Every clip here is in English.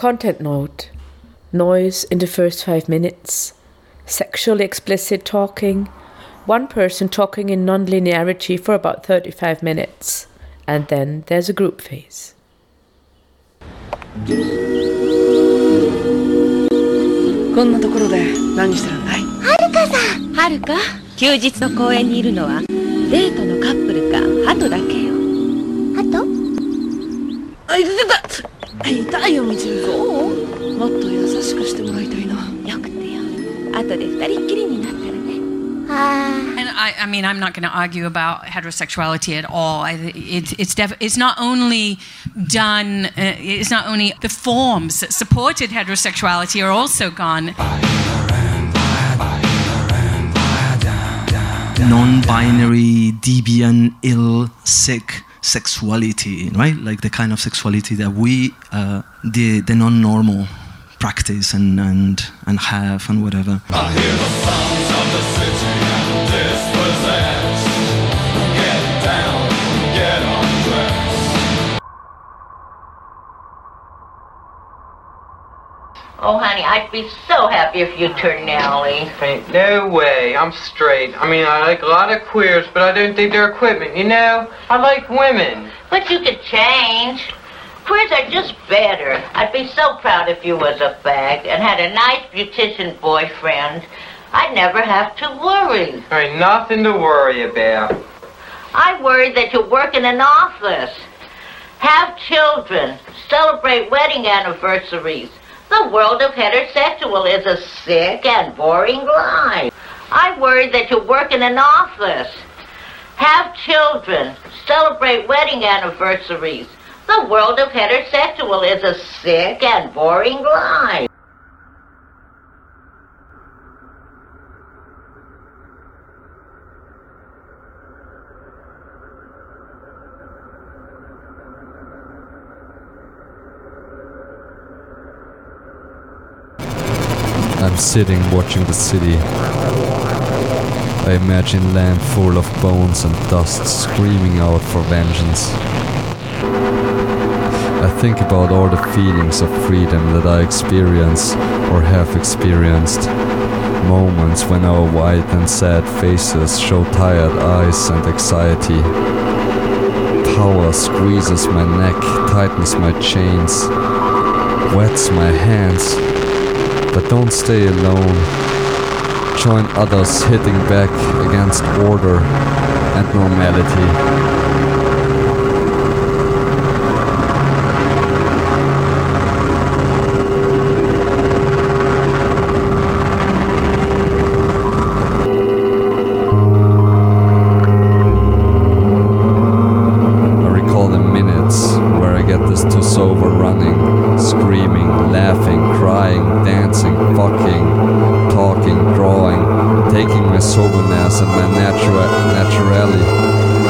Content note noise in the first five minutes, sexually explicit talking, one person talking in non-linearity for about 35 minutes, and then there's a group phase. こんなところで何してるんだいはるかさんはるか休日の公園にいるのはデートのカップルかハトだけよハトあいた 痛いよみちるそうもっと優しくしてもらいたいなよくてよ後で二人っきりになったらねあ And I, I mean, I'm not going to argue about heterosexuality at all. I, it, it's def- it's not only done. Uh, it's not only the forms that supported heterosexuality are also gone. non-binary, deviant, ill, sick sexuality, right? Like the kind of sexuality that we, uh, the the non-normal, practice and and and have and whatever. Oh, honey, I'd be so happy if you turned Nellie. Ain't no way. I'm straight. I mean, I like a lot of queers, but I don't think they're equipment. You know, I like women. But you could change. Queers are just better. I'd be so proud if you was a fag and had a nice beautician boyfriend. I'd never have to worry. There ain't nothing to worry about. I worry that you work in an office, have children, celebrate wedding anniversaries. The world of heterosexual is a sick and boring life. I worry that you work in an office, have children, celebrate wedding anniversaries. The world of heterosexual is a sick and boring life. I'm sitting watching the city. I imagine land full of bones and dust screaming out for vengeance. I think about all the feelings of freedom that I experience or have experienced. Moments when our white and sad faces show tired eyes and anxiety. Power squeezes my neck, tightens my chains, wets my hands, but don't stay alone. Join others hitting back against order and normality. Soberness and my natura- naturality,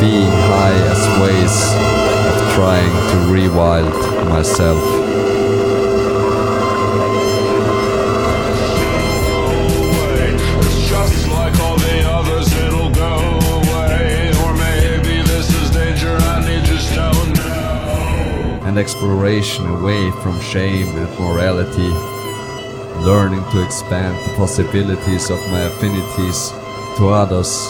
being high as ways of trying to rewild myself. It's just like all the others, it'll go away. Or maybe this is danger and you just don't know. and exploration away from shame and morality, learning to expand the possibilities of my affinities to others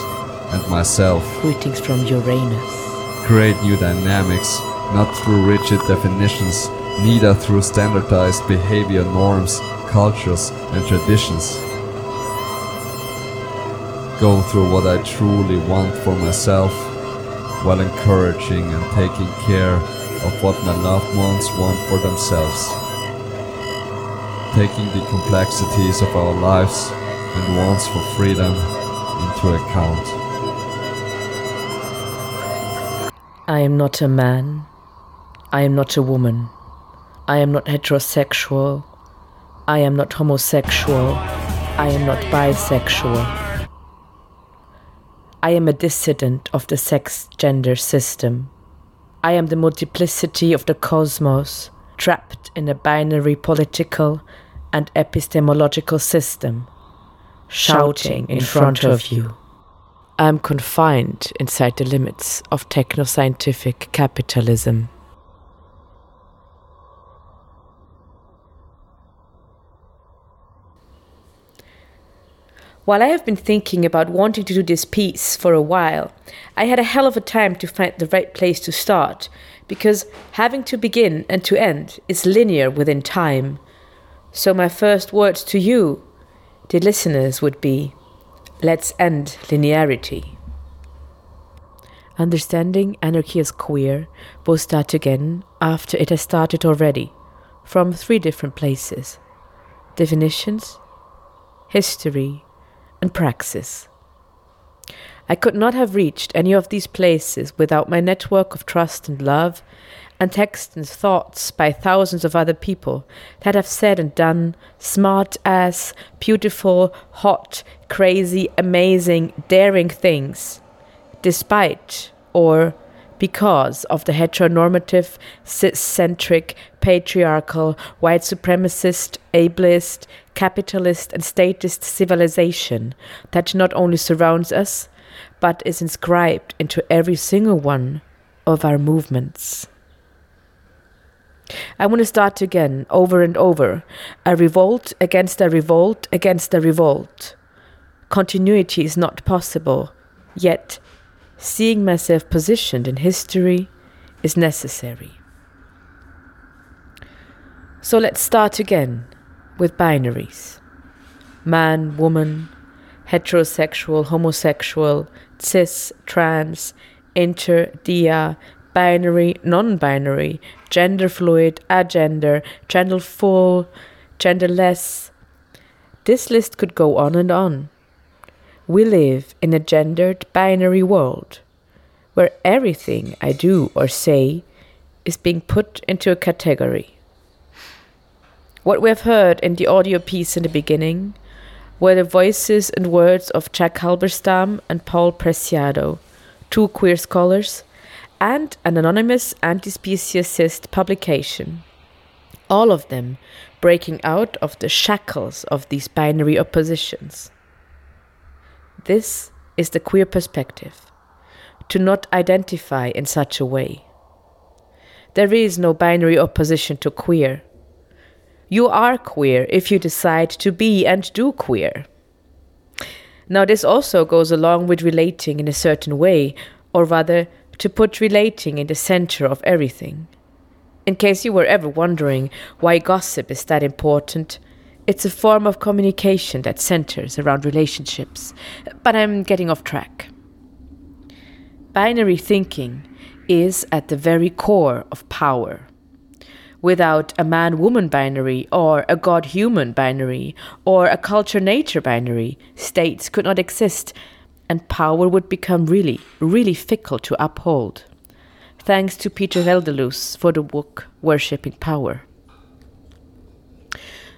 and myself, Greetings from Uranus. create new dynamics, not through rigid definitions, neither through standardized behavior norms, cultures, and traditions. Go through what I truly want for myself, while encouraging and taking care of what my loved ones want for themselves. Taking the complexities of our lives and wants for freedom into account. I am not a man. I am not a woman. I am not heterosexual. I am not homosexual. I am not bisexual. I am a dissident of the sex gender system. I am the multiplicity of the cosmos, trapped in a binary political and epistemological system, shouting in front of you. I'm confined inside the limits of techno scientific capitalism. While I have been thinking about wanting to do this piece for a while, I had a hell of a time to find the right place to start, because having to begin and to end is linear within time. So, my first words to you the listeners, would be let's end linearity. Understanding anarchy as queer will start again after it has started already, from three different places definitions, history, and praxis. I could not have reached any of these places without my network of trust and love, and texts and thoughts by thousands of other people that have said and done smart ass, beautiful, hot, crazy, amazing, daring things, despite or because of the heteronormative, cis-centric, patriarchal, white supremacist, ableist, capitalist, and statist civilization that not only surrounds us, but is inscribed into every single one of our movements. I want to start again, over and over. A revolt against a revolt against a revolt. Continuity is not possible, yet seeing myself positioned in history is necessary. So let's start again with binaries man, woman, heterosexual, homosexual, cis, trans, inter, dia, binary, non binary, gender fluid, agender, gender full, genderless. This list could go on and on. We live in a gendered binary world where everything I do or say is being put into a category. What we have heard in the audio piece in the beginning were the voices and words of Jack Halberstam and Paul Preciado, two queer scholars, and an anonymous anti speciesist publication. All of them breaking out of the shackles of these binary oppositions. This is the queer perspective to not identify in such a way. There is no binary opposition to queer. You are queer if you decide to be and do queer. Now, this also goes along with relating in a certain way, or rather, to put relating in the center of everything. In case you were ever wondering why gossip is that important, it's a form of communication that centers around relationships. But I'm getting off track. Binary thinking is at the very core of power. Without a man woman binary, or a God human binary, or a culture nature binary, states could not exist, and power would become really, really fickle to uphold. Thanks to Peter Gelderloos for the book Worshipping Power.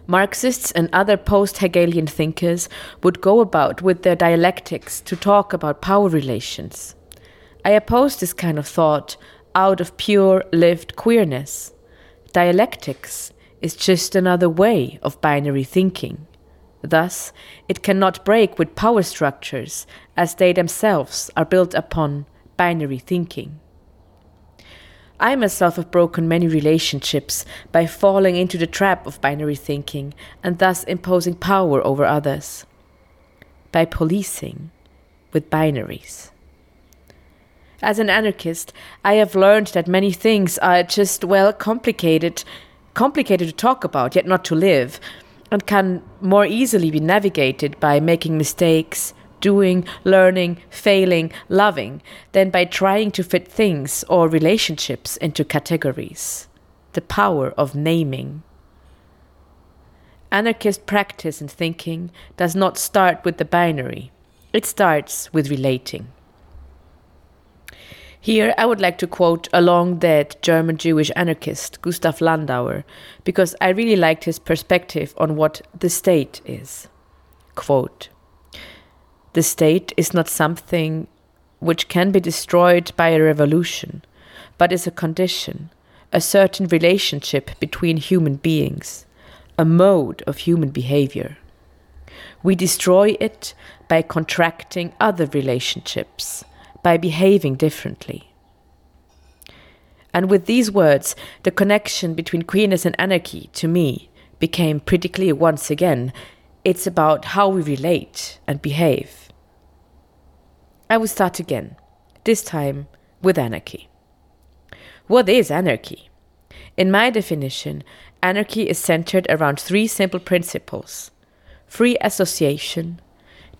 Marxists and other post Hegelian thinkers would go about with their dialectics to talk about power relations. I oppose this kind of thought out of pure lived queerness. Dialectics is just another way of binary thinking. Thus, it cannot break with power structures as they themselves are built upon binary thinking. I myself have broken many relationships by falling into the trap of binary thinking and thus imposing power over others. By policing with binaries. As an anarchist, I have learned that many things are just, well, complicated, complicated to talk about, yet not to live, and can more easily be navigated by making mistakes, doing, learning, failing, loving, than by trying to fit things or relationships into categories. The power of naming. Anarchist practice and thinking does not start with the binary, it starts with relating. Here, I would like to quote a long dead German Jewish anarchist, Gustav Landauer, because I really liked his perspective on what the state is. Quote The state is not something which can be destroyed by a revolution, but is a condition, a certain relationship between human beings, a mode of human behavior. We destroy it by contracting other relationships by behaving differently. And with these words, the connection between queerness and anarchy, to me, became pretty clear once again. It's about how we relate and behave. I will start again, this time with anarchy. What is anarchy? In my definition, anarchy is centered around three simple principles free association,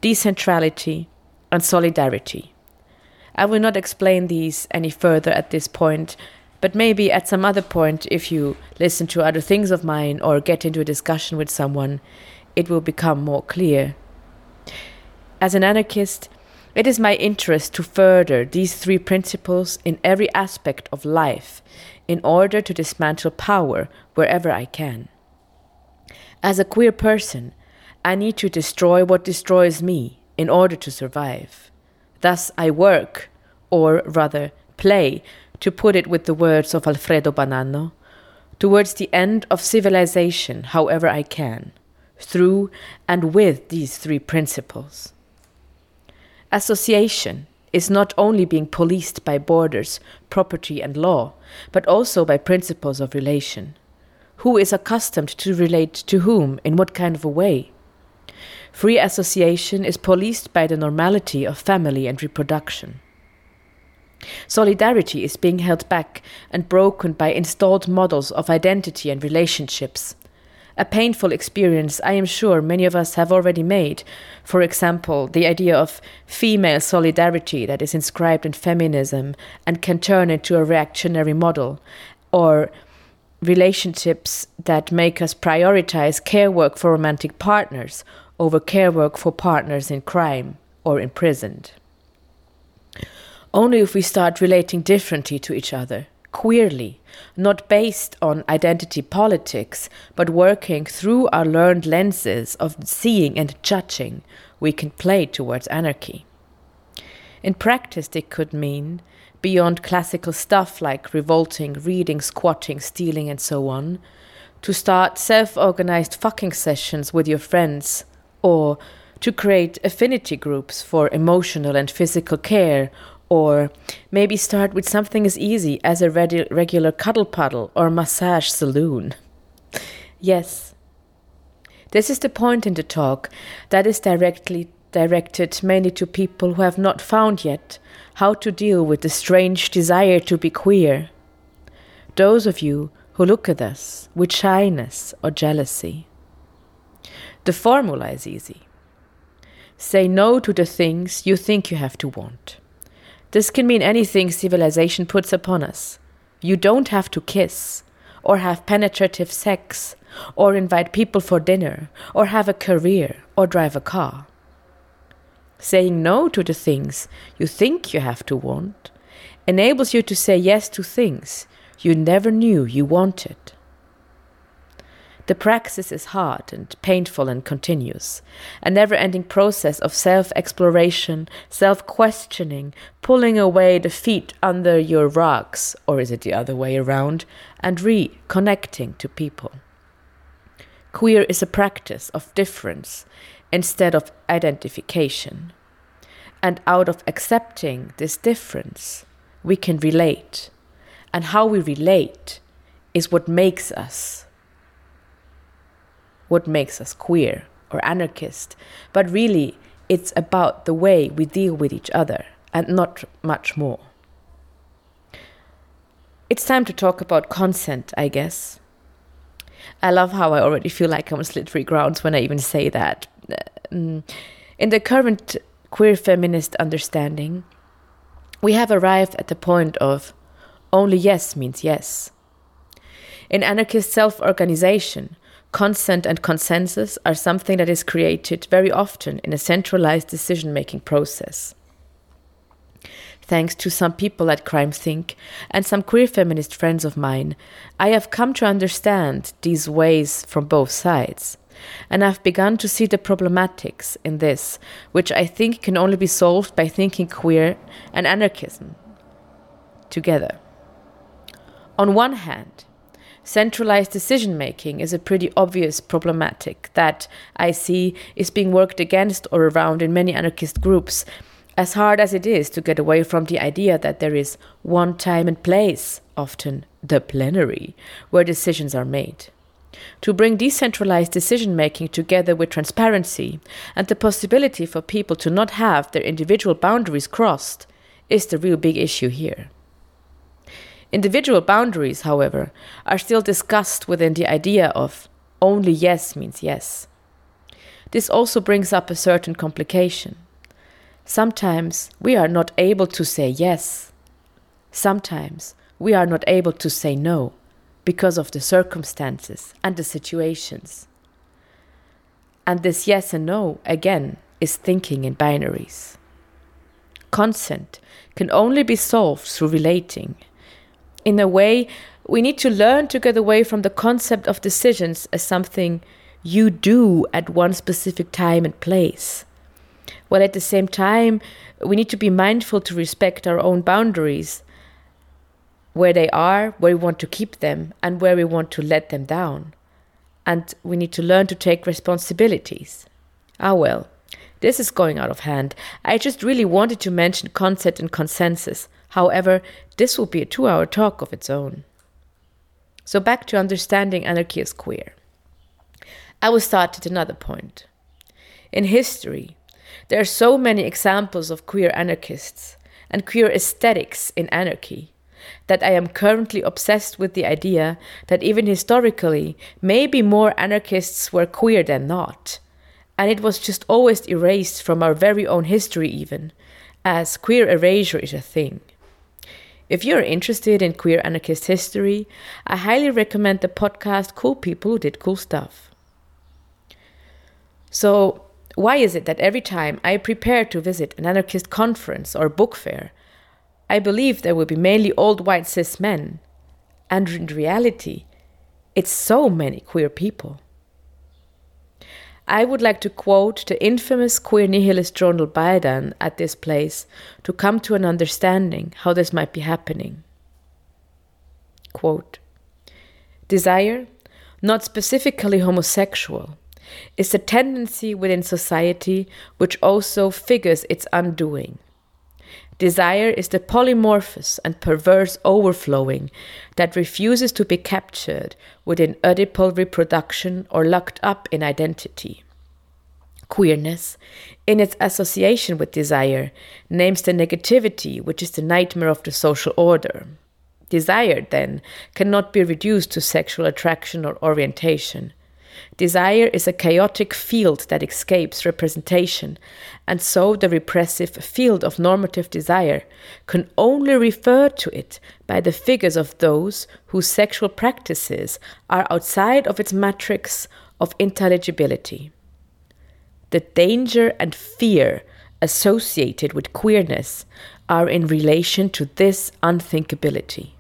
decentrality, and solidarity. I will not explain these any further at this point, but maybe at some other point, if you listen to other things of mine or get into a discussion with someone, it will become more clear. As an anarchist, it is my interest to further these three principles in every aspect of life in order to dismantle power wherever I can. As a queer person, I need to destroy what destroys me in order to survive. Thus, I work, or rather, play, to put it with the words of Alfredo Bonanno, towards the end of civilization however I can, through and with these three principles. Association is not only being policed by borders, property, and law, but also by principles of relation. Who is accustomed to relate to whom, in what kind of a way? Free association is policed by the normality of family and reproduction. Solidarity is being held back and broken by installed models of identity and relationships. A painful experience I am sure many of us have already made. For example, the idea of female solidarity that is inscribed in feminism and can turn into a reactionary model, or relationships that make us prioritize care work for romantic partners over care work for partners in crime or imprisoned. Only if we start relating differently to each other, queerly, not based on identity politics, but working through our learned lenses of seeing and judging, we can play towards anarchy. In practice, it could mean, beyond classical stuff like revolting, reading, squatting, stealing, and so on, to start self organized fucking sessions with your friends, or to create affinity groups for emotional and physical care or maybe start with something as easy as a regu- regular cuddle puddle or massage saloon. Yes, this is the point in the talk that is directly directed mainly to people who have not found yet how to deal with the strange desire to be queer. Those of you who look at us with shyness or jealousy. The formula is easy. Say no to the things you think you have to want. This can mean anything civilization puts upon us. You don't have to kiss, or have penetrative sex, or invite people for dinner, or have a career, or drive a car. Saying no to the things you think you have to want enables you to say yes to things you never knew you wanted. The praxis is hard and painful and continuous, a never ending process of self exploration, self questioning, pulling away the feet under your rugs, or is it the other way around, and reconnecting to people. Queer is a practice of difference instead of identification. And out of accepting this difference, we can relate. And how we relate is what makes us what makes us queer or anarchist, but really it's about the way we deal with each other and not much more. It's time to talk about consent, I guess. I love how I already feel like I'm on slippery grounds when I even say that. Mm, in the current queer feminist understanding, we have arrived at the point of only yes means yes. In anarchist self organization, consent and consensus are something that is created very often in a centralized decision making process. Thanks to some people at CrimethInc and some queer feminist friends of mine, I have come to understand these ways from both sides. And I've begun to see the problematics in this, which I think can only be solved by thinking queer and anarchism together. On one hand, centralized decision making is a pretty obvious problematic that I see is being worked against or around in many anarchist groups, as hard as it is to get away from the idea that there is one time and place, often the plenary, where decisions are made. To bring decentralized decision making together with transparency and the possibility for people to not have their individual boundaries crossed is the real big issue here. Individual boundaries, however, are still discussed within the idea of only yes means yes. This also brings up a certain complication. Sometimes we are not able to say yes. Sometimes we are not able to say no because of the circumstances and the situations. And this yes and no, again, is thinking in binaries. Consent can only be solved through relating. In a way, we need to learn to get away from the concept of decisions as something you do at one specific time and place. While at the same time, we need to be mindful to respect our own boundaries where they are, where we want to keep them, and where we want to let them down. And we need to learn to take responsibilities. Ah, well, this is going out of hand. I just really wanted to mention concept and consensus. However, this will be a two hour talk of its own. So, back to understanding anarchy as queer. I will start at another point. In history, there are so many examples of queer anarchists and queer aesthetics in anarchy that I am currently obsessed with the idea that even historically, maybe more anarchists were queer than not. And it was just always erased from our very own history, even, as queer erasure is a thing. If you're interested in queer anarchist history, I highly recommend the podcast Cool People Who Did Cool Stuff. So, why is it that every time I prepare to visit an anarchist conference or book fair, I believe there will be mainly old white cis men. And in reality, it's so many queer people. I would like to quote the infamous queer nihilist journal Baedan at this place to come to an understanding how this might be happening. Quote Desire, not specifically homosexual, is a tendency within society which also figures its undoing. Desire is the polymorphous and perverse overflowing that refuses to be captured within Oedipal reproduction or locked up in identity. Queerness, in its association with desire, names the negativity which is the nightmare of the social order. Desire, then, cannot be reduced to sexual attraction or orientation. Desire is a chaotic field that escapes representation, and so the repressive field of normative desire can only refer to it by the figures of those whose sexual practices are outside of its matrix of intelligibility. The danger and fear associated with queerness are in relation to this unthinkability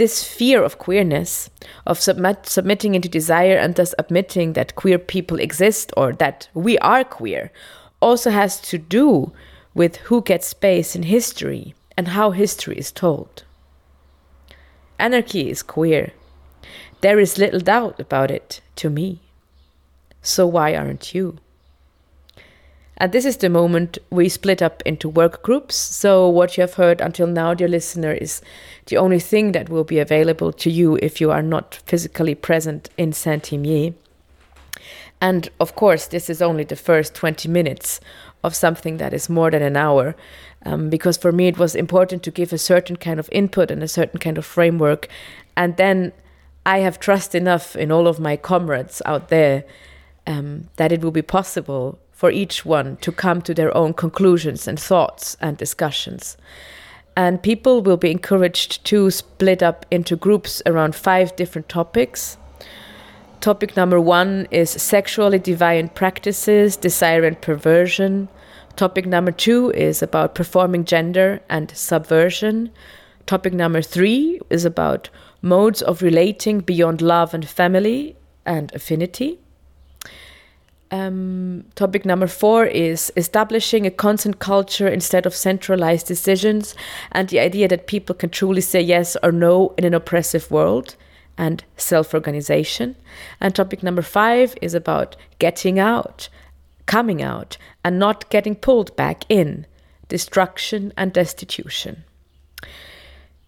this fear of queerness, of submit, submitting into desire and thus admitting that queer people exist or that we are queer, also has to do with who gets space in history and how history is told. Anarchy is queer. There is little doubt about it to me. So why aren't you? And this is the moment we split up into work groups. So, what you have heard until now, dear listener, is the only thing that will be available to you if you are not physically present in Saint-Imier. And of course, this is only the first 20 minutes of something that is more than an hour. Um, because for me, it was important to give a certain kind of input and a certain kind of framework. And then I have trust enough in all of my comrades out there um, that it will be possible for each one to come to their own conclusions and thoughts and discussions. And people will be encouraged to split up into groups around five different topics. Topic number one is sexually deviant practices, desire and perversion. Topic number two is about performing gender and subversion. Topic number three is about modes of relating beyond love and family and affinity. Um, topic number four is establishing a consent culture instead of centralized decisions, and the idea that people can truly say yes or no in an oppressive world, and self organization. And topic number five is about getting out, coming out, and not getting pulled back in destruction and destitution.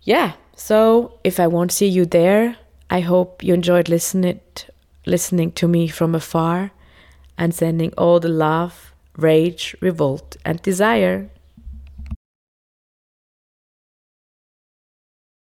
Yeah, so if I won't see you there, I hope you enjoyed listening listening to me from afar and sending all the love, rage, revolt, and desire